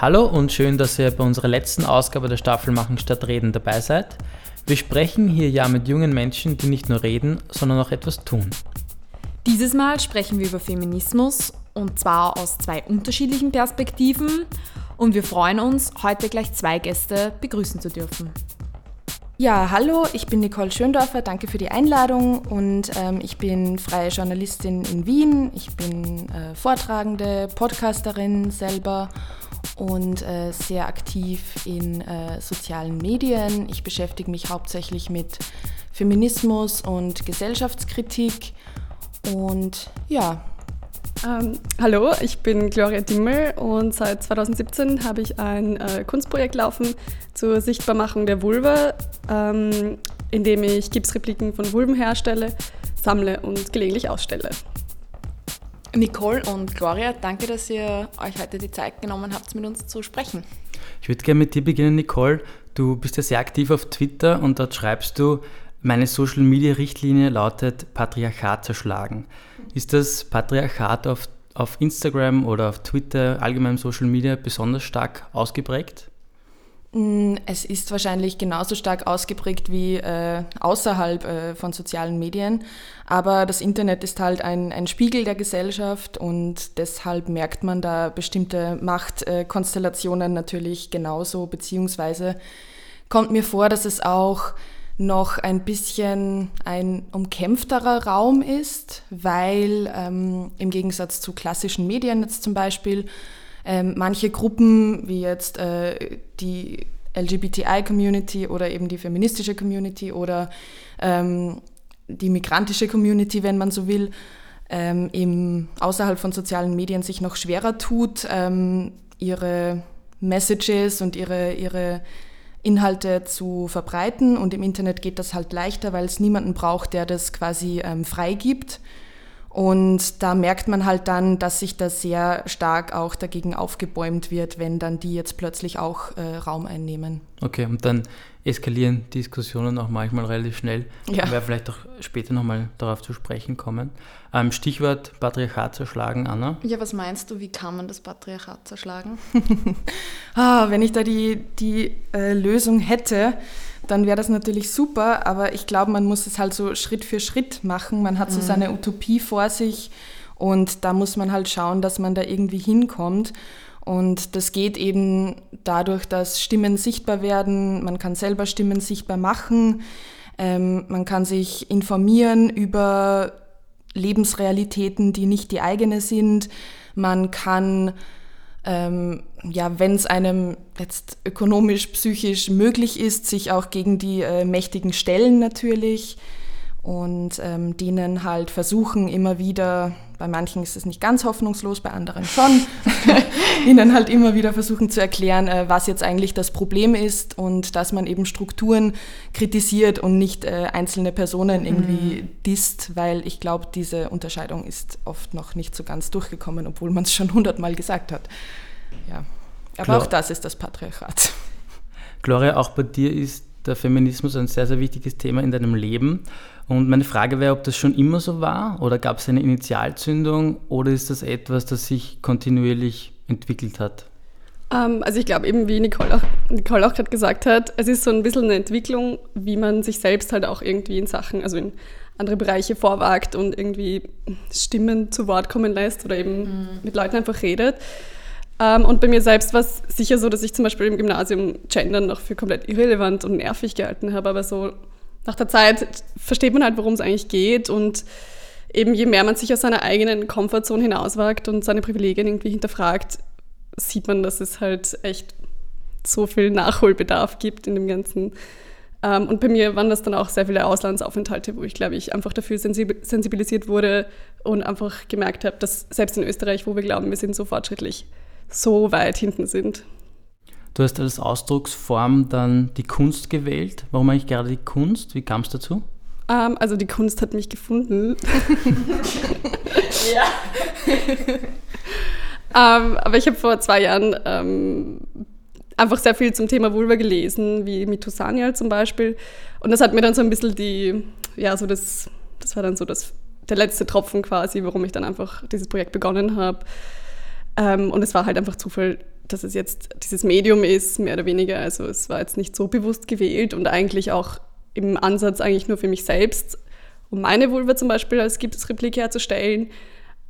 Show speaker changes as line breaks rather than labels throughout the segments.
Hallo und schön, dass ihr bei unserer letzten Ausgabe der Staffel Machen statt Reden dabei seid. Wir sprechen hier ja mit jungen Menschen, die nicht nur reden, sondern auch etwas tun.
Dieses Mal sprechen wir über Feminismus und zwar aus zwei unterschiedlichen Perspektiven und wir freuen uns, heute gleich zwei Gäste begrüßen zu dürfen.
Ja, hallo, ich bin Nicole Schöndorfer, danke für die Einladung und ähm, ich bin freie Journalistin in Wien. Ich bin äh, Vortragende, Podcasterin selber und äh, sehr aktiv in äh, sozialen Medien. Ich beschäftige mich hauptsächlich mit Feminismus und Gesellschaftskritik und ja.
Ähm, hallo, ich bin Gloria Dimmel und seit 2017 habe ich ein äh, Kunstprojekt laufen zur Sichtbarmachung der Vulva, ähm, in dem ich Gipsrepliken von Vulven herstelle, sammle und gelegentlich ausstelle.
Nicole und Gloria, danke, dass ihr euch heute die Zeit genommen habt, mit uns zu sprechen.
Ich würde gerne mit dir beginnen, Nicole. Du bist ja sehr aktiv auf Twitter und dort schreibst du, meine Social Media Richtlinie lautet Patriarchat zerschlagen. Ist das Patriarchat auf, auf Instagram oder auf Twitter, allgemein Social Media, besonders stark ausgeprägt?
Mm, es ist wahrscheinlich genauso stark ausgeprägt wie äh, außerhalb äh, von sozialen Medien, aber das Internet ist halt ein, ein Spiegel der Gesellschaft und deshalb merkt man da bestimmte Machtkonstellationen äh, natürlich genauso, beziehungsweise kommt mir vor, dass es auch noch ein bisschen ein umkämpfterer Raum ist, weil ähm, im Gegensatz zu klassischen Medien jetzt zum Beispiel ähm, manche Gruppen, wie jetzt äh, die LGBTI-Community oder eben die feministische Community oder ähm, die migrantische Community, wenn man so will, ähm, eben außerhalb von sozialen Medien sich noch schwerer tut, ähm, ihre Messages und ihre, ihre Inhalte zu verbreiten. Und im Internet geht das halt leichter, weil es niemanden braucht, der das quasi ähm, freigibt. Und da merkt man halt dann, dass sich da sehr stark auch dagegen aufgebäumt wird, wenn dann die jetzt plötzlich auch äh, Raum einnehmen.
Okay, und dann eskalieren Diskussionen auch manchmal relativ schnell. Ja. Ich werde vielleicht auch später nochmal darauf zu sprechen kommen. Ähm, Stichwort Patriarchat zerschlagen, Anna.
Ja, was meinst du, wie kann man das Patriarchat zerschlagen?
ah, wenn ich da die, die äh, Lösung hätte, dann wäre das natürlich super, aber ich glaube, man muss es halt so Schritt für Schritt machen. Man hat so mhm. seine Utopie vor sich und da muss man halt schauen, dass man da irgendwie hinkommt. Und das geht eben dadurch, dass Stimmen sichtbar werden, man kann selber Stimmen sichtbar machen, ähm, man kann sich informieren über Lebensrealitäten, die nicht die eigene sind, man kann ähm, ja, wenn es einem jetzt ökonomisch, psychisch möglich ist, sich auch gegen die äh, mächtigen Stellen natürlich und ähm, denen halt versuchen immer wieder, bei manchen ist es nicht ganz hoffnungslos, bei anderen schon, ihnen halt immer wieder versuchen zu erklären, äh, was jetzt eigentlich das Problem ist und dass man eben Strukturen kritisiert und nicht äh, einzelne Personen irgendwie mhm. disst, weil ich glaube, diese Unterscheidung ist oft noch nicht so ganz durchgekommen, obwohl man es schon hundertmal gesagt hat. Ja. Aber Glor auch das ist das Patriarchat.
Gloria, auch bei dir ist der Feminismus ein sehr, sehr wichtiges Thema in deinem Leben. Und meine Frage wäre, ob das schon immer so war oder gab es eine Initialzündung oder ist das etwas, das sich kontinuierlich entwickelt hat?
Ähm, also ich glaube eben, wie Nicole auch, Nicole auch gerade gesagt hat, es ist so ein bisschen eine Entwicklung, wie man sich selbst halt auch irgendwie in Sachen, also in andere Bereiche vorwagt und irgendwie Stimmen zu Wort kommen lässt oder eben mhm. mit Leuten einfach redet. Ähm, und bei mir selbst war es sicher so, dass ich zum Beispiel im Gymnasium Gendern noch für komplett irrelevant und nervig gehalten habe, aber so nach der Zeit versteht man halt, worum es eigentlich geht und eben je mehr man sich aus seiner eigenen Komfortzone hinauswagt und seine Privilegien irgendwie hinterfragt, sieht man, dass es halt echt so viel Nachholbedarf gibt in dem Ganzen. Ähm, und bei mir waren das dann auch sehr viele Auslandsaufenthalte, wo ich, glaube ich, einfach dafür sensibilisiert wurde und einfach gemerkt habe, dass selbst in Österreich, wo wir glauben, wir sind so fortschrittlich, so weit hinten sind.
Du hast als Ausdrucksform dann die Kunst gewählt. Warum eigentlich gerade die Kunst? Wie kam es dazu?
Um, ähm, also die Kunst hat mich gefunden. ja. um, ähm, aber ich habe vor zwei Jahren um, ähm, einfach sehr viel zum Thema Vulva gelesen, wie Mithusanial zum Beispiel. Und das hat mir dann so ein bisschen die, ja, so das, das war dann so das, der letzte Tropfen quasi, warum ich dann einfach dieses Projekt begonnen habe. Ähm, und es war halt einfach Zufall, dass es jetzt dieses Medium ist, mehr oder weniger. Also es war jetzt nicht so bewusst gewählt und eigentlich auch im Ansatz eigentlich nur für mich selbst, um meine Vulva zum Beispiel als Gipsreplik herzustellen.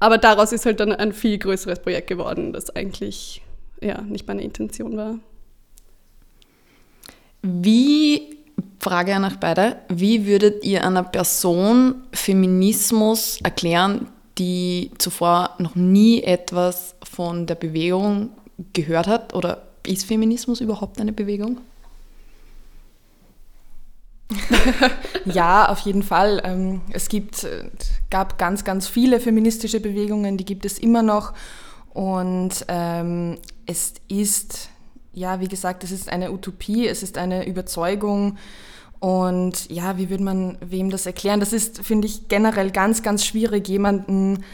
Aber daraus ist halt dann ein viel größeres Projekt geworden, das eigentlich ja, nicht meine Intention war.
Wie, Frage an euch beide, wie würdet ihr einer Person Feminismus erklären, die zuvor noch nie etwas von der Bewegung gehört hat? Oder ist Feminismus überhaupt eine Bewegung?
ja, auf jeden Fall. Ähm, es gibt, äh, gab ganz, ganz viele feministische Bewegungen, die gibt es immer noch. Und ähm, es ist, ja, wie gesagt, es ist eine Utopie, es ist eine Überzeugung. Und ja, wie würde man wem das erklären? Das ist, finde ich, generell ganz, ganz schwierig, jemanden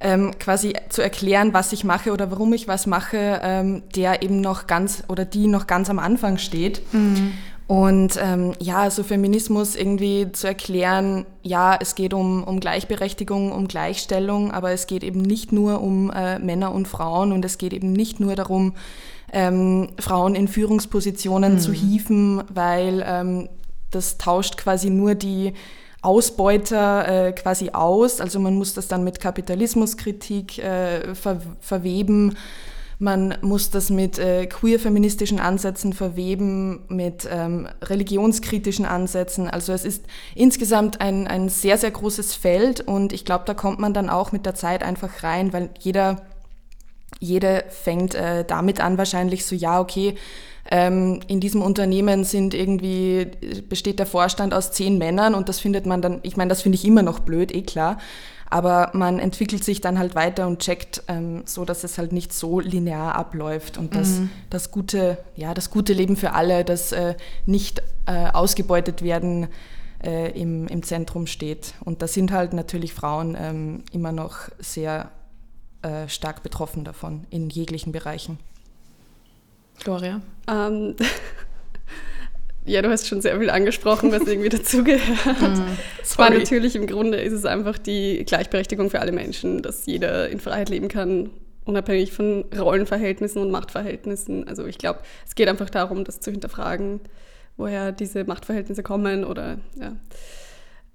ähm, quasi zu erklären, was ich mache oder warum ich was mache, ähm, der eben noch ganz oder die noch ganz am Anfang steht. Mhm. Und ähm, ja, so Feminismus irgendwie zu erklären, ja, es geht um, um Gleichberechtigung, um Gleichstellung, aber es geht eben nicht nur um äh, Männer und Frauen und es geht eben nicht nur darum, ähm, Frauen in Führungspositionen mhm. zu hieven, weil ähm, das tauscht quasi nur die Ausbeuter äh, quasi aus. Also man muss das dann mit Kapitalismuskritik äh, ver verweben. Man muss das mit äh, queer-feministischen Ansätzen verweben, mit ähm, religionskritischen Ansätzen. Also es ist insgesamt ein, ein sehr, sehr großes Feld und ich glaube, da kommt man dann auch mit der Zeit einfach rein, weil jeder, jede fängt äh, damit an wahrscheinlich so, ja, okay, ähm, in diesem Unternehmen sind irgendwie, besteht der Vorstand aus zehn Männern und das findet man dann, ich meine, das finde ich immer noch blöd, eh klar. Aber man entwickelt sich dann halt weiter und checkt, ähm, so dass es halt nicht so linear abläuft und dass mhm. das gute, ja, das gute Leben für alle, das äh, nicht äh, ausgebeutet werden, äh, im, im Zentrum steht. Und da sind halt natürlich Frauen ähm, immer noch sehr äh, stark betroffen davon in jeglichen Bereichen.
Gloria?
Ähm, ja, du hast schon sehr viel angesprochen, was irgendwie dazugehört. Mm, Zwar natürlich im Grunde ist es einfach die Gleichberechtigung für alle Menschen, dass jeder in Freiheit leben kann, unabhängig von Rollenverhältnissen und Machtverhältnissen. Also ich glaube, es geht einfach darum, das zu hinterfragen, woher diese Machtverhältnisse kommen oder ja.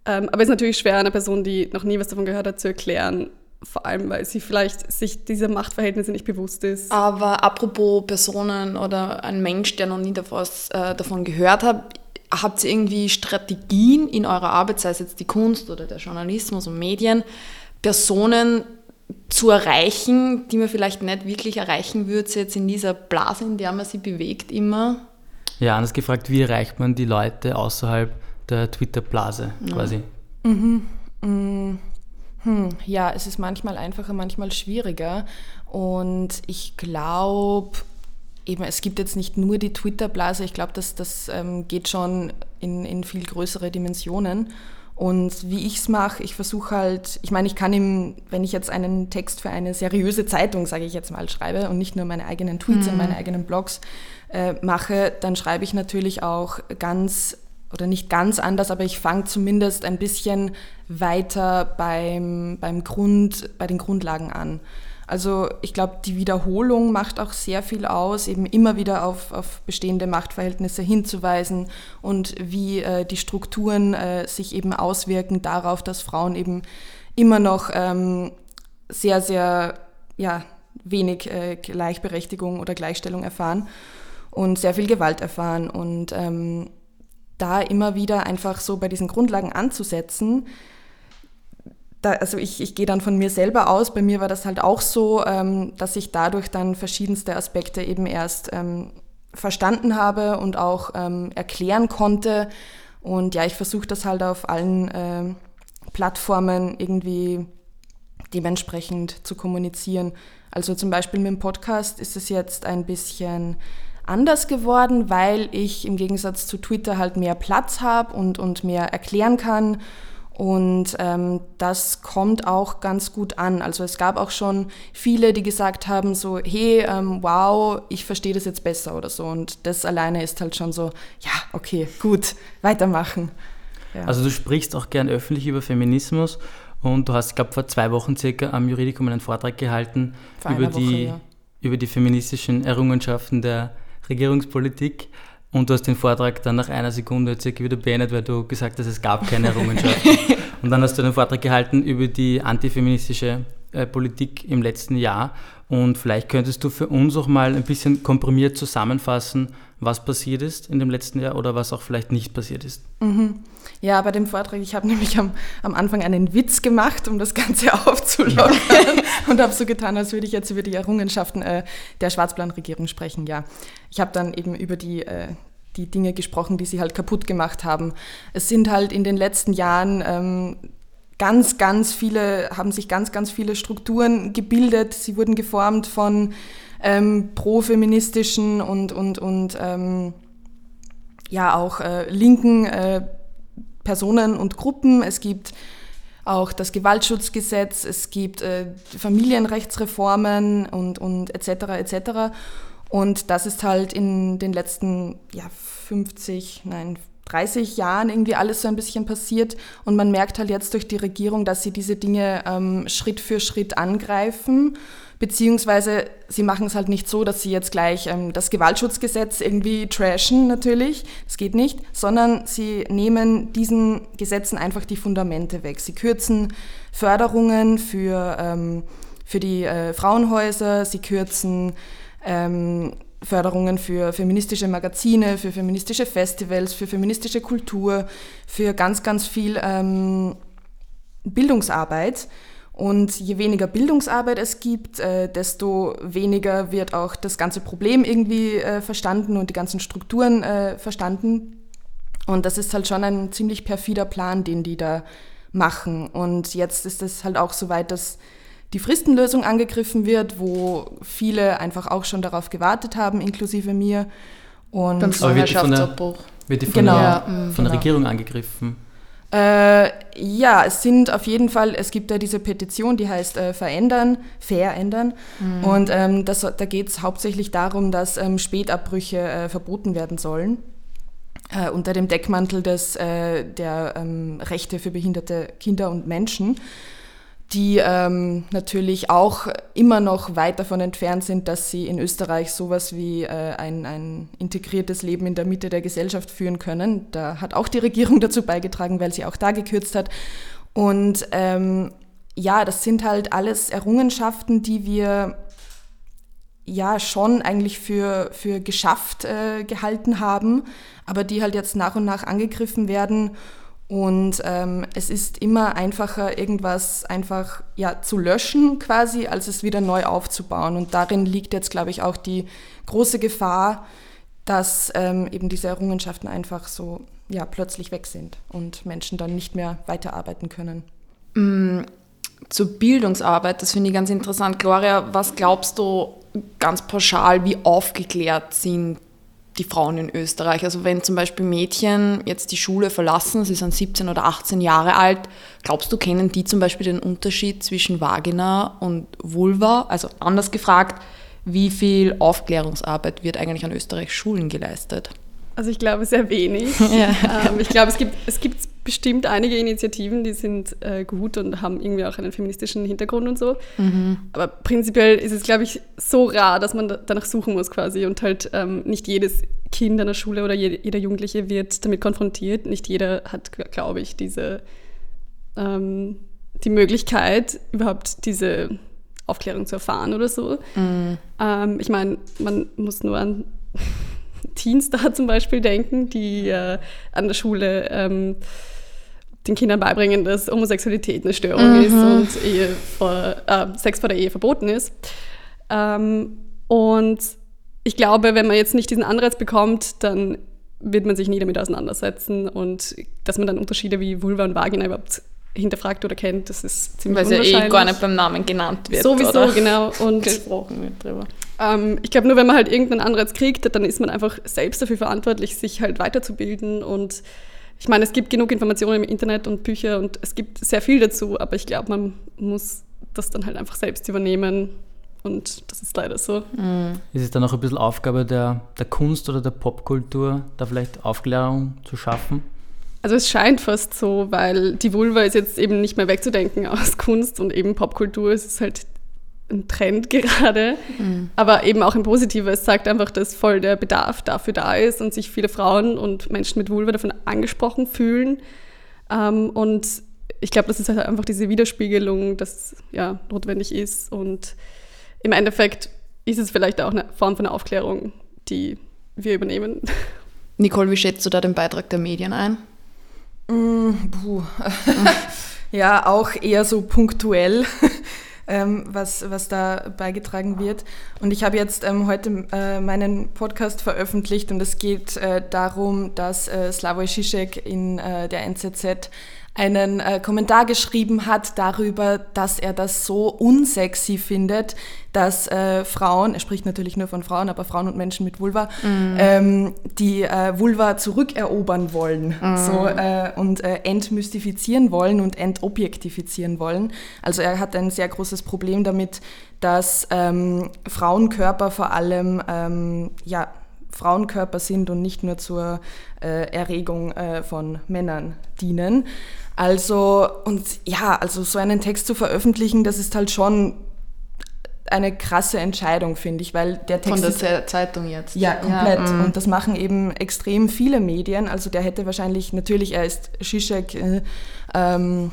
Ähm, aber es ist natürlich schwer, einer Person, die noch nie was davon gehört hat, zu erklären, vor allem, weil sie vielleicht sich dieser Machtverhältnisse nicht bewusst ist.
Aber apropos Personen oder ein Mensch, der noch nie davos, äh, davon gehört hat, habt ihr irgendwie Strategien in eurer Arbeit, sei es jetzt die Kunst oder der Journalismus und Medien, Personen zu erreichen, die man vielleicht nicht wirklich erreichen würde, jetzt in dieser Blase, in der man sich bewegt, immer?
Ja, anders gefragt, wie erreicht man die Leute außerhalb der Twitter-Blase quasi? Mhm.
Mhm. Hm, ja, es ist manchmal einfacher, manchmal schwieriger. Und ich glaube, eben, es gibt jetzt nicht nur die Twitter-Blase, ich glaube, das, das ähm, geht schon in, in viel größere Dimensionen. Und wie ich es mache, ich versuche halt, ich meine, ich kann ihm, wenn ich jetzt einen Text für eine seriöse Zeitung, sage ich jetzt mal, schreibe und nicht nur meine eigenen Tweets mhm. und meine eigenen Blogs äh, mache, dann schreibe ich natürlich auch ganz oder nicht ganz anders, aber ich fange zumindest ein bisschen weiter beim, beim Grund, bei den Grundlagen an. Also ich glaube, die Wiederholung macht auch sehr viel aus, eben immer wieder auf, auf bestehende Machtverhältnisse hinzuweisen und wie äh, die Strukturen äh, sich eben auswirken darauf, dass Frauen eben immer noch ähm, sehr, sehr ja, wenig äh, Gleichberechtigung oder Gleichstellung erfahren und sehr viel Gewalt erfahren. Und ähm, da immer wieder einfach so bei diesen Grundlagen anzusetzen. Da, also ich, ich gehe dann von mir selber aus, bei mir war das halt auch so, ähm, dass ich dadurch dann verschiedenste Aspekte eben erst ähm, verstanden habe und auch ähm, erklären konnte. Und ja, ich versuche das halt auf allen äh, Plattformen irgendwie dementsprechend zu kommunizieren. Also zum Beispiel mit dem Podcast ist es jetzt ein bisschen anders geworden, weil ich im Gegensatz zu Twitter halt mehr Platz habe und, und mehr erklären kann. Und ähm, das kommt auch ganz gut an. Also es gab auch schon viele, die gesagt haben, so, hey, ähm, wow, ich verstehe das jetzt besser oder so. Und das alleine ist halt schon so, ja, okay, gut, weitermachen.
Ja. Also du sprichst auch gern öffentlich über Feminismus und du hast, ich glaube, vor zwei Wochen circa am Juridikum einen Vortrag gehalten über
Woche,
die...
Ja
über die feministischen Errungenschaften der Regierungspolitik. Und du hast den Vortrag dann nach einer Sekunde circa wieder beendet, weil du gesagt hast, es gab keine Errungenschaften. und dann hast du einen Vortrag gehalten über die antifeministische äh, Politik im letzten Jahr. Und vielleicht könntest du für uns auch mal ein bisschen komprimiert zusammenfassen, was passiert ist in dem letzten Jahr oder was auch vielleicht nicht passiert ist.
Mhm. Ja, bei dem Vortrag, ich habe nämlich am, am Anfang einen Witz gemacht, um das Ganze aufzulockern und habe so getan, als würde ich jetzt über die Errungenschaften äh, der Schwarzplan-Regierung sprechen. Ja, ich habe dann eben über die, äh, die Dinge gesprochen, die sie halt kaputt gemacht haben. Es sind halt in den letzten Jahren ähm, ganz, ganz viele, haben sich ganz, ganz viele Strukturen gebildet. Sie wurden geformt von ähm, profeministischen und, und, und ähm, ja auch äh, linken äh, Personen und Gruppen. Es gibt auch das Gewaltschutzgesetz, es gibt äh, Familienrechtsreformen und, und etc. etc. Und das ist halt in den letzten ja, 50, nein, 30 Jahren irgendwie alles so ein bisschen passiert. Und man merkt halt jetzt durch die Regierung, dass sie diese Dinge ähm, Schritt für Schritt angreifen beziehungsweise sie machen es halt nicht so, dass sie jetzt gleich ähm, das Gewaltschutzgesetz irgendwie trashen natürlich, das geht nicht, sondern sie nehmen diesen Gesetzen einfach die Fundamente weg. Sie kürzen Förderungen für, ähm, für die äh, Frauenhäuser, sie kürzen ähm, Förderungen für feministische Magazine, für feministische Festivals, für feministische Kultur, für ganz, ganz viel ähm, Bildungsarbeit. Und je weniger Bildungsarbeit es gibt, äh, desto weniger wird auch das ganze Problem irgendwie äh, verstanden und die ganzen Strukturen äh, verstanden. Und das ist halt schon ein ziemlich perfider Plan, den die da machen. Und jetzt ist es halt auch so weit, dass die Fristenlösung angegriffen wird, wo viele einfach auch schon darauf gewartet haben, inklusive mir.
Und Beim Schwangerschaftsabbruch.
Wird die von, genau. der, von der genau. Regierung angegriffen?
Äh, ja, es sind auf jeden Fall, es gibt ja diese Petition, die heißt äh, Verändern, Verändern. Mhm. Und ähm, das, da geht es hauptsächlich darum, dass ähm, Spätabbrüche äh, verboten werden sollen. Äh, unter dem Deckmantel des, äh, der ähm, Rechte für behinderte Kinder und Menschen die ähm, natürlich auch immer noch weit davon entfernt sind, dass sie in Österreich sowas wie äh, ein, ein integriertes Leben in der Mitte der Gesellschaft führen können. Da hat auch die Regierung dazu beigetragen, weil sie auch da gekürzt hat. Und ähm, ja, das sind halt alles Errungenschaften, die wir ja schon eigentlich für, für geschafft äh, gehalten haben, aber die halt jetzt nach und nach angegriffen werden. Und ähm, es ist immer einfacher, irgendwas einfach ja, zu löschen quasi, als es wieder neu aufzubauen. Und darin liegt jetzt, glaube ich, auch die große Gefahr, dass ähm, eben diese Errungenschaften einfach so ja, plötzlich weg sind und Menschen dann nicht mehr weiterarbeiten können.
Mm, zur Bildungsarbeit, das finde ich ganz interessant. Gloria, was glaubst du ganz pauschal, wie aufgeklärt sind die Frauen in Österreich. Also wenn zum Beispiel Mädchen jetzt die Schule verlassen, sie sind 17 oder 18 Jahre alt, glaubst du, kennen die zum Beispiel den Unterschied zwischen Vagina und Vulva? Also anders gefragt, wie viel Aufklärungsarbeit wird eigentlich an Österreichs Schulen geleistet?
Also ich glaube sehr wenig. Ja. Ähm, ich glaube, es gibt, es gibt bestimmt einige Initiativen, die sind äh, gut und haben irgendwie auch einen feministischen Hintergrund und so. Mhm. Aber prinzipiell ist es, glaube ich, so rar, dass man da, danach suchen muss quasi und halt ähm, nicht jedes Kind an der Schule oder jede, jeder Jugendliche wird damit konfrontiert. Nicht jeder hat, glaube ich, diese ähm, die Möglichkeit, überhaupt diese Aufklärung zu erfahren oder so. Mhm. Ähm, ich meine, man muss nur an Teens da zum Beispiel denken, die äh, an der Schule ähm, den Kindern beibringen, dass Homosexualität eine Störung mhm. ist und Ehe vor, äh, Sex vor der Ehe verboten ist. Ähm, und ich glaube, wenn man jetzt nicht diesen Anreiz bekommt, dann wird man sich nie damit auseinandersetzen und dass man dann Unterschiede wie Vulva und Vagina überhaupt hinterfragt oder kennt, das ist ziemlich
Weil es ja eh gar nicht beim Namen genannt wird.
Sowieso, oder? genau. Und gesprochen wird drüber. Ähm, ich glaube, nur wenn man halt irgendeinen Anreiz kriegt, dann ist man einfach selbst dafür verantwortlich, sich halt weiterzubilden. Und ich meine, es gibt genug Informationen im Internet und Bücher und es gibt sehr viel dazu, aber ich glaube, man muss das dann halt einfach selbst übernehmen. Und das ist leider so.
Mhm. Ist es dann auch ein bisschen Aufgabe der, der Kunst oder der Popkultur, da vielleicht Aufklärung zu schaffen?
Also es scheint fast so, weil die Vulva ist jetzt eben nicht mehr wegzudenken aus Kunst und eben Popkultur. Es ist halt ein Trend gerade, mhm. aber eben auch im Positiven. Es zeigt einfach, dass voll der Bedarf dafür da ist und sich viele Frauen und Menschen mit Vulva davon angesprochen fühlen. Ähm, und ich glaube, das ist halt einfach diese Widerspiegelung, dass ja notwendig ist. Und im Endeffekt ist es vielleicht auch eine Form von Aufklärung, die wir übernehmen.
Nicole, wie schätzt du da den Beitrag der Medien ein?
Mm, puh. ja, auch eher so punktuell ähm, was, was da beigetragen wird. Und ich habe jetzt ähm, heute äh, meinen Podcast veröffentlicht und es geht äh, darum, dass äh, Slavoj Žižek in äh, der NZZ einen äh, Kommentar geschrieben hat darüber, dass er das so unsexy findet, dass äh, Frauen, er spricht natürlich nur von Frauen, aber Frauen und Menschen mit Vulva, mm. ähm, die äh, Vulva zurückerobern wollen mm. so, äh, und äh, entmystifizieren wollen und entobjektifizieren wollen. Also er hat ein sehr großes Problem damit, dass ähm, Frauenkörper vor allem ähm, ja, Frauenkörper sind und nicht nur zur äh, Erregung äh, von Männern dienen. Also, und ja, also so einen Text zu veröffentlichen, das ist halt schon eine krasse Entscheidung, finde ich, weil der Text.
Von der ist, Zeitung jetzt.
Ja, komplett. Ja, und das machen eben extrem viele Medien. Also der hätte wahrscheinlich, natürlich, er ist Zizek, äh, ähm,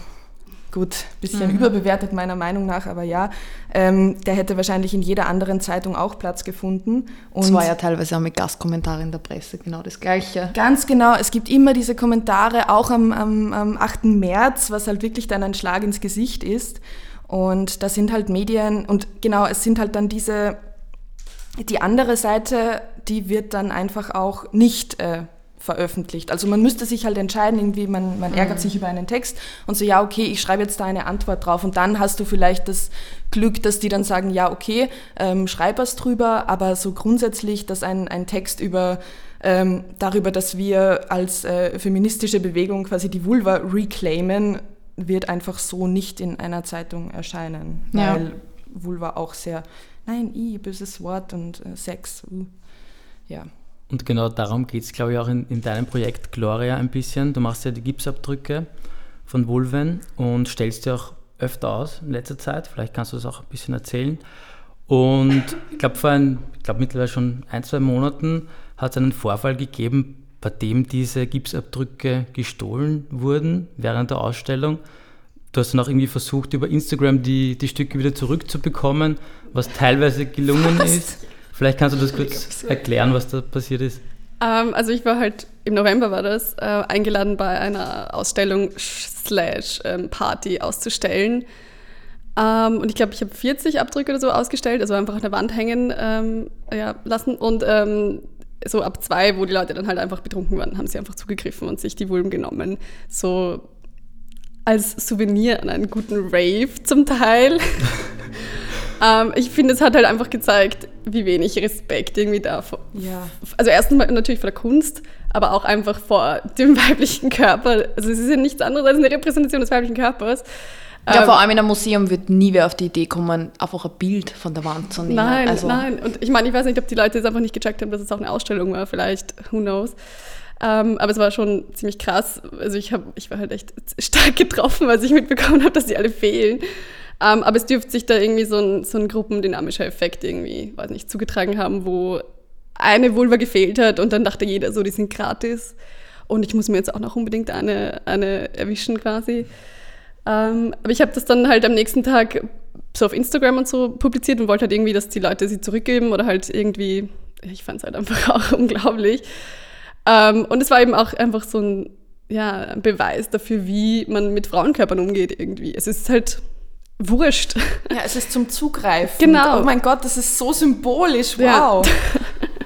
gut, bisschen mhm. überbewertet meiner Meinung nach, aber ja, ähm, der hätte wahrscheinlich in jeder anderen Zeitung auch Platz gefunden.
Und es war ja teilweise auch mit Gastkommentaren in der Presse genau das Gleiche.
Ganz genau, es gibt immer diese Kommentare, auch am, am, am 8. März, was halt wirklich dann ein Schlag ins Gesicht ist. Und da sind halt Medien, und genau, es sind halt dann diese, die andere Seite, die wird dann einfach auch nicht äh, veröffentlicht. Also man müsste sich halt entscheiden, irgendwie man, man ärgert mhm. sich über einen Text und so, ja, okay, ich schreibe jetzt da eine Antwort drauf und dann hast du vielleicht das Glück, dass die dann sagen, ja, okay, ähm, schreib was drüber, aber so grundsätzlich, dass ein, ein Text über ähm, darüber, dass wir als äh, feministische Bewegung quasi die Vulva reclaimen, wird einfach so nicht in einer Zeitung erscheinen, ja. weil Vulva auch sehr, nein, i, böses Wort und äh, Sex, uh, ja.
Und genau darum geht es, glaube ich, auch in, in deinem Projekt Gloria ein bisschen. Du machst ja die Gipsabdrücke von Vulven und stellst dir auch öfter aus in letzter Zeit. Vielleicht kannst du das auch ein bisschen erzählen. Und ich glaube, vor ein, ich glaube mittlerweile schon ein, zwei Monaten hat es einen Vorfall gegeben, bei dem diese Gipsabdrücke gestohlen wurden während der Ausstellung. Du hast dann auch irgendwie versucht, über Instagram die, die Stücke wieder zurückzubekommen, was teilweise gelungen was? ist. Vielleicht kannst du das kurz erklären, was da passiert ist.
Ähm, also ich war halt, im November war das, äh, eingeladen bei einer Ausstellung slash ähm, Party auszustellen. Ähm, und ich glaube, ich habe 40 Abdrücke oder so ausgestellt, also einfach an der Wand hängen ähm, ja, lassen. Und ähm, so ab zwei, wo die Leute dann halt einfach betrunken waren, haben sie einfach zugegriffen und sich die Vulven genommen. So als Souvenir an einen guten Rave zum Teil. ähm, ich finde, es hat halt einfach gezeigt, wie wenig Respekt irgendwie da vor. Ja. Also erstens mal natürlich vor der Kunst, aber auch einfach vor dem weiblichen Körper. Also es ist ja nichts anderes als eine Repräsentation des weiblichen Körpers.
Ja, ähm, vor allem in einem Museum wird nie wer auf die Idee kommen, einfach ein Bild von der Wand zu nehmen.
Nein, also. nein. Und ich meine, ich weiß nicht, ob die Leute es einfach nicht gecheckt haben, dass es auch eine Ausstellung war, vielleicht, who knows. Ähm, aber es war schon ziemlich krass. Also ich, hab, ich war halt echt stark getroffen, als ich mitbekommen habe, dass die alle fehlen. Ähm, aber es dürfte sich da irgendwie so ein, so ein gruppendynamischer Effekt irgendwie, weiß nicht, zugetragen haben, wo eine Vulva gefehlt hat und dann dachte jeder so, die sind gratis und ich muss mir jetzt auch noch unbedingt eine, eine erwischen quasi. Ähm, aber ich habe das dann halt am nächsten Tag so auf Instagram und so publiziert und wollte halt irgendwie, dass die Leute sie zurückgeben oder halt irgendwie, ich fand es halt einfach auch unglaublich. Ähm, und es war eben auch einfach so ein, ja, ein Beweis dafür, wie man mit Frauenkörpern umgeht irgendwie. Es ist halt wurscht.
Ja, es ist zum Zugreifen.
Genau.
Oh mein Gott, das ist so symbolisch. Wow.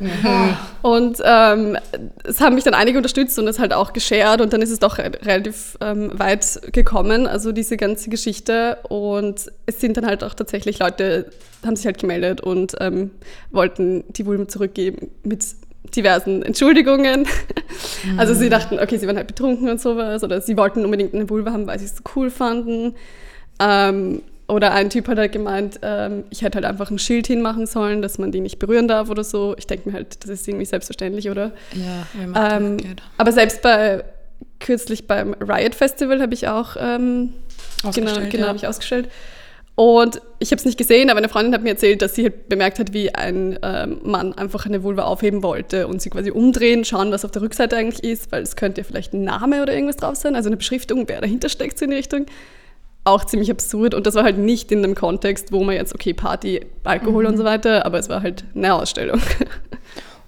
Ja. Und ähm, es haben mich dann einige unterstützt und das halt auch geshared und dann ist es doch relativ ähm, weit gekommen, also diese ganze Geschichte. Und es sind dann halt auch tatsächlich Leute, haben sich halt gemeldet und ähm, wollten die Vulven zurückgeben mit diversen Entschuldigungen. Mhm. Also sie dachten, okay, sie waren halt betrunken und sowas oder sie wollten unbedingt eine Vulva haben, weil sie es so cool fanden. Ähm, oder ein Typ hat halt gemeint, ähm, ich hätte halt einfach ein Schild hinmachen sollen, dass man die nicht berühren darf oder so. Ich denke mir halt, das ist irgendwie selbstverständlich, oder?
Ja,
ähm, aber selbst bei kürzlich beim Riot Festival habe ich auch ähm, genau, genau ja. habe ich ausgestellt. Und ich habe es nicht gesehen, aber eine Freundin hat mir erzählt, dass sie halt bemerkt hat, wie ein ähm, Mann einfach eine Vulva aufheben wollte und sie quasi umdrehen, schauen, was auf der Rückseite eigentlich ist, weil es könnte ja vielleicht ein Name oder irgendwas drauf sein, also eine Beschriftung, wer dahinter steckt, so in die Richtung. Auch ziemlich absurd und das war halt nicht in dem Kontext, wo man jetzt, okay, Party, Alkohol mhm. und so weiter, aber es war halt eine Ausstellung.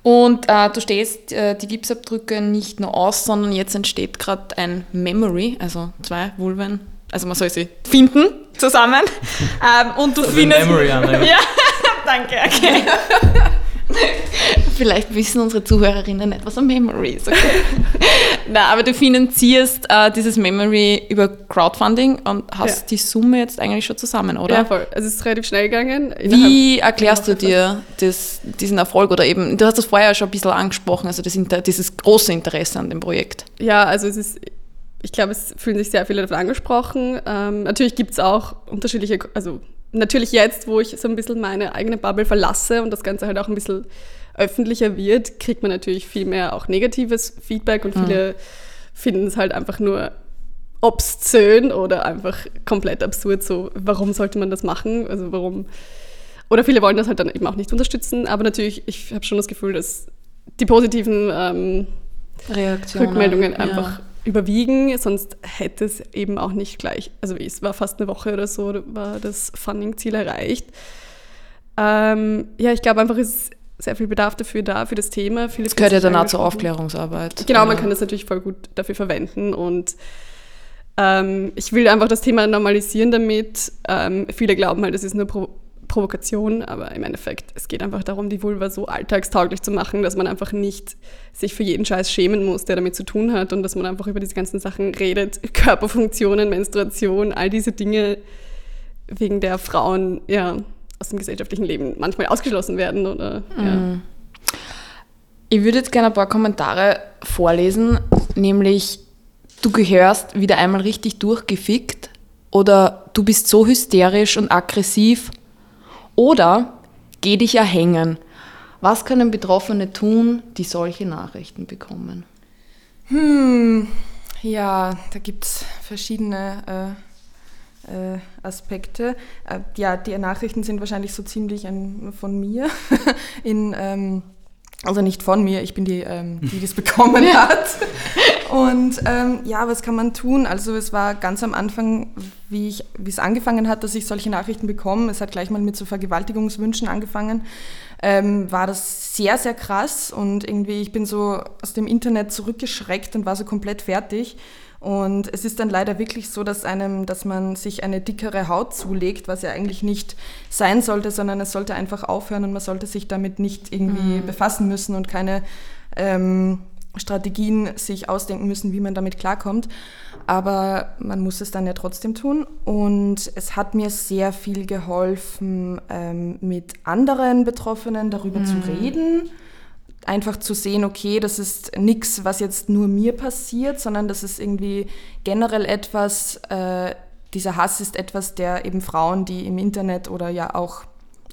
Und äh, du stehst äh, die Gipsabdrücke nicht nur aus, sondern jetzt entsteht gerade ein Memory, also zwei Vulven also man soll sie finden zusammen. ähm, und du also findest. Memory an, ja. ja, danke, okay. Vielleicht wissen unsere Zuhörerinnen nicht, was ein Memory ist. Okay? Na, aber du finanzierst äh, dieses Memory über Crowdfunding und hast ja. die Summe jetzt eigentlich schon zusammen, oder?
Ja, voll. Also es ist relativ schnell gegangen.
Wie erklärst du dir das, diesen Erfolg oder eben, du hast das vorher schon ein bisschen angesprochen, also das, dieses große Interesse an dem Projekt?
Ja, also es ist ich glaube, es fühlen sich sehr viele davon angesprochen. Ähm, natürlich gibt es auch unterschiedliche, also natürlich jetzt, wo ich so ein bisschen meine eigene Bubble verlasse und das Ganze halt auch ein bisschen öffentlicher wird, kriegt man natürlich viel mehr auch negatives Feedback und viele mhm. finden es halt einfach nur obszön oder einfach komplett absurd. So, warum sollte man das machen? Also warum? Oder viele wollen das halt dann eben auch nicht unterstützen. Aber natürlich, ich habe schon das Gefühl, dass die positiven ähm, Rückmeldungen einfach ja überwiegen, sonst hätte es eben auch nicht gleich, also es war fast eine Woche oder so, war das Funding-Ziel erreicht. Ähm, ja, ich glaube einfach, es ist sehr viel Bedarf dafür da, für das Thema.
Viele das gehört ja dann auch zur Aufklärungsarbeit.
Genau, man kann das natürlich voll gut dafür verwenden und ähm, ich will einfach das Thema normalisieren damit. Ähm, viele glauben halt, es ist nur Pro Provokation, aber im Endeffekt, es geht einfach darum, die Vulva so alltagstauglich zu machen, dass man einfach nicht sich für jeden Scheiß schämen muss, der damit zu tun hat und dass man einfach über diese ganzen Sachen redet, Körperfunktionen, Menstruation, all diese Dinge, wegen der Frauen ja aus dem gesellschaftlichen Leben manchmal ausgeschlossen werden oder mhm. ja.
Ich würde jetzt gerne ein paar Kommentare vorlesen, nämlich du gehörst wieder einmal richtig durchgefickt oder du bist so hysterisch und aggressiv oder geh dich erhängen. Was können Betroffene tun, die solche Nachrichten bekommen?
Hm, ja, da gibt es verschiedene äh, äh, Aspekte. Äh, ja, die Nachrichten sind wahrscheinlich so ziemlich ein, von mir. In, ähm, also nicht von mir, ich bin die, ähm, die das bekommen hat. Und ähm, ja, was kann man tun? Also es war ganz am Anfang, wie, ich, wie es angefangen hat, dass ich solche Nachrichten bekomme. Es hat gleich mal mit so Vergewaltigungswünschen angefangen. Ähm, war das sehr, sehr krass und irgendwie, ich bin so aus dem Internet zurückgeschreckt und war so komplett fertig. Und es ist dann leider wirklich so, dass einem, dass man sich eine dickere Haut zulegt, was ja eigentlich nicht sein sollte, sondern es sollte einfach aufhören und man sollte sich damit nicht irgendwie mhm. befassen müssen und keine ähm, Strategien sich ausdenken müssen, wie man damit klarkommt. Aber man muss es dann ja trotzdem tun. Und es hat mir sehr viel geholfen, ähm, mit anderen Betroffenen darüber mhm. zu reden. Einfach zu sehen, okay, das ist nichts, was jetzt nur mir passiert, sondern das ist irgendwie generell etwas, äh, dieser Hass ist etwas, der eben Frauen, die im Internet oder ja auch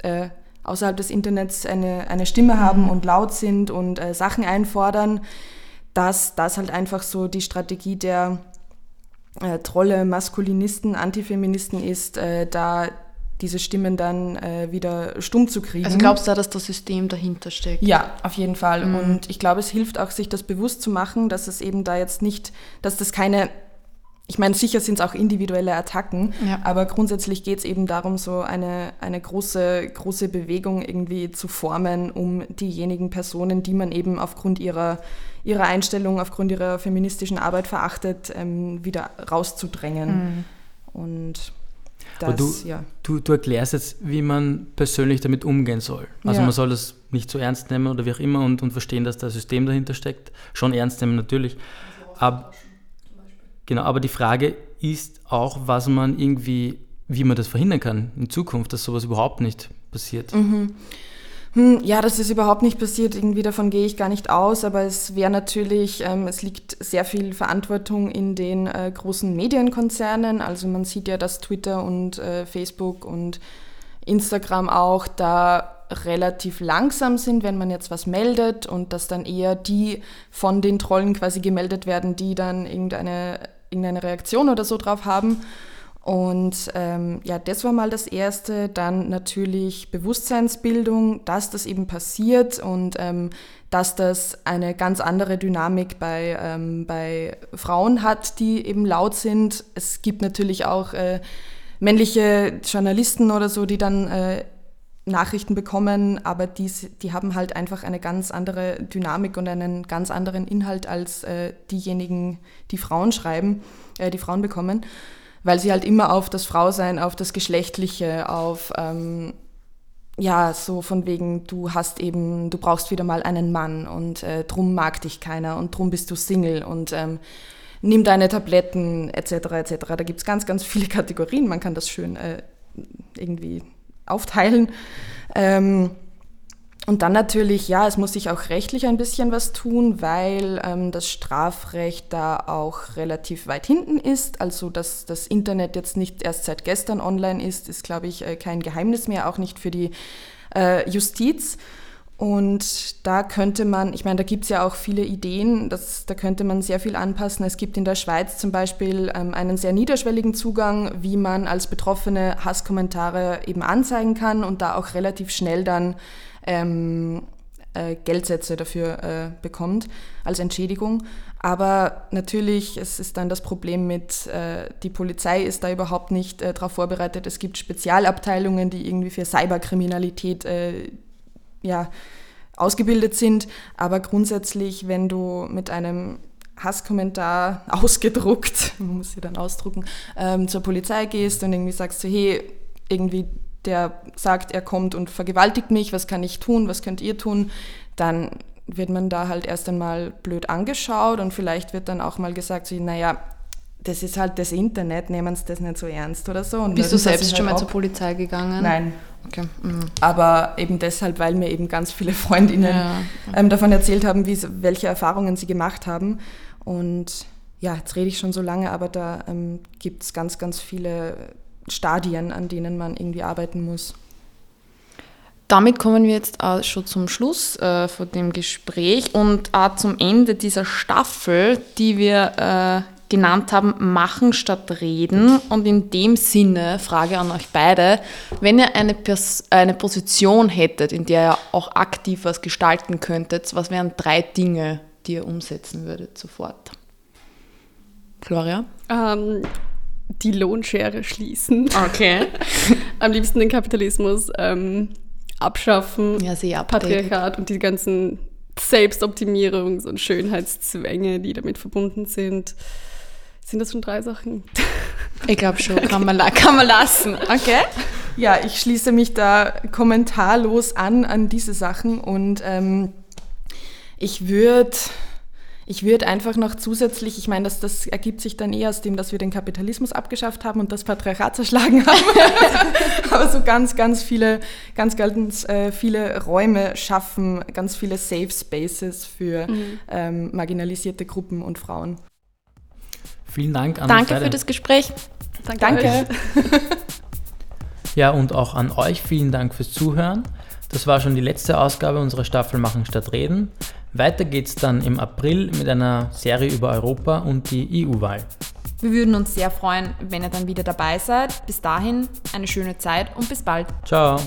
äh, außerhalb des Internets eine, eine Stimme haben mhm. und laut sind und äh, Sachen einfordern, dass das halt einfach so die Strategie der äh, Trolle, Maskulinisten, Antifeministen ist, äh, da diese Stimmen dann äh, wieder stumm zu kriegen.
Also glaubst du, dass das System dahinter steckt?
Ja, auf jeden Fall. Mhm. Und ich glaube, es hilft auch, sich das bewusst zu machen, dass es eben da jetzt nicht, dass das keine ich meine, sicher sind es auch individuelle Attacken, ja. aber grundsätzlich geht es eben darum, so eine, eine große, große Bewegung irgendwie zu formen, um diejenigen Personen, die man eben aufgrund ihrer, ihrer Einstellung, aufgrund ihrer feministischen Arbeit verachtet, ähm, wieder rauszudrängen. Mhm. Und das,
du,
ja.
du, du erklärst jetzt, wie man persönlich damit umgehen soll. Also ja. man soll das nicht so ernst nehmen oder wie auch immer und, und verstehen, dass da ein System dahinter steckt. Schon ernst nehmen natürlich. Aber Genau, aber die Frage ist auch, was man irgendwie, wie man das verhindern kann in Zukunft, dass sowas überhaupt nicht passiert.
Mhm. Hm, ja, das ist überhaupt nicht passiert. Irgendwie davon gehe ich gar nicht aus. Aber es wäre natürlich, ähm, es liegt sehr viel Verantwortung in den äh, großen Medienkonzernen. Also man sieht ja, dass Twitter und äh, Facebook und Instagram auch da relativ langsam sind, wenn man jetzt was meldet und dass dann eher die von den Trollen quasi gemeldet werden, die dann irgendeine irgendeine Reaktion oder so drauf haben. Und ähm, ja, das war mal das Erste. Dann natürlich Bewusstseinsbildung, dass das eben passiert und ähm, dass das eine ganz andere Dynamik bei, ähm, bei Frauen hat, die eben laut sind. Es gibt natürlich auch äh, männliche Journalisten oder so, die dann äh, Nachrichten bekommen, aber die, die haben halt einfach eine ganz andere Dynamik und einen ganz anderen Inhalt als äh, diejenigen, die Frauen schreiben, äh, die Frauen bekommen, weil sie halt immer auf das Frausein, auf das Geschlechtliche, auf ähm, ja, so von wegen, du hast eben, du brauchst wieder mal einen Mann und äh, drum mag dich keiner und drum bist du Single und ähm, nimm deine Tabletten etc. etc. Da gibt es ganz, ganz viele Kategorien, man kann das schön äh, irgendwie aufteilen. Ähm, und dann natürlich, ja, es muss sich auch rechtlich ein bisschen was tun, weil ähm, das Strafrecht da auch relativ weit hinten ist. Also, dass das Internet jetzt nicht erst seit gestern online ist, ist, glaube ich, äh, kein Geheimnis mehr, auch nicht für die äh, Justiz. Und da könnte man, ich meine, da gibt es ja auch viele Ideen, das, da könnte man sehr viel anpassen. Es gibt in der Schweiz zum Beispiel ähm, einen sehr niederschwelligen Zugang, wie man als Betroffene Hasskommentare eben anzeigen kann und da auch relativ schnell dann ähm, äh, Geldsätze dafür äh, bekommt als Entschädigung. Aber natürlich, es ist dann das Problem mit, äh, die Polizei ist da überhaupt nicht äh, darauf vorbereitet. Es gibt Spezialabteilungen, die irgendwie für Cyberkriminalität äh, ja, ausgebildet sind. Aber grundsätzlich, wenn du mit einem Hasskommentar ausgedruckt, man muss sie dann ausdrucken, ähm, zur Polizei gehst und irgendwie sagst so, hey, irgendwie der sagt, er kommt und vergewaltigt mich, was kann ich tun, was könnt ihr tun, dann wird man da halt erst einmal blöd angeschaut und vielleicht wird dann auch mal gesagt, so, naja, das ist halt das Internet, nehmen Sie das nicht so ernst oder so. Und
Bist du selbst halt schon mal zur Polizei gegangen?
Nein. Okay. Mhm. Aber eben deshalb, weil mir eben ganz viele Freundinnen ja. ähm, davon erzählt haben, wie, welche Erfahrungen sie gemacht haben. Und ja, jetzt rede ich schon so lange, aber da ähm, gibt es ganz, ganz viele Stadien, an denen man irgendwie arbeiten muss.
Damit kommen wir jetzt auch schon zum Schluss äh, von dem Gespräch und auch zum Ende dieser Staffel, die wir äh, genannt haben, machen statt reden. Und in dem Sinne, Frage an euch beide, wenn ihr eine, Pers eine Position hättet, in der ihr auch aktiv was gestalten könntet, was wären drei Dinge, die ihr umsetzen würdet sofort? Gloria?
Ähm, die Lohnschere schließen.
Okay.
Am liebsten den Kapitalismus ähm, abschaffen.
Ja, sehr
Patriarchat und die ganzen Selbstoptimierungs- und Schönheitszwänge, die damit verbunden sind. Sind das schon drei Sachen?
Ich glaube schon, kann man, kann man lassen. Okay.
Ja, ich schließe mich da kommentarlos an an diese Sachen und ähm, ich würde ich würde einfach noch zusätzlich, ich meine, das, das ergibt sich dann eher aus dem, dass wir den Kapitalismus abgeschafft haben und das Patriarchat zerschlagen haben. Aber so ganz, ganz viele, ganz, ganz äh, viele Räume schaffen, ganz viele Safe Spaces für mhm. ähm, marginalisierte Gruppen und Frauen.
Vielen Dank
an Danke für das Gespräch.
Danke. Danke.
ja, und auch an euch vielen Dank fürs Zuhören. Das war schon die letzte Ausgabe unserer Staffel Machen statt Reden. Weiter geht's dann im April mit einer Serie über Europa und die EU-Wahl.
Wir würden uns sehr freuen, wenn ihr dann wieder dabei seid. Bis dahin eine schöne Zeit und bis bald.
Ciao.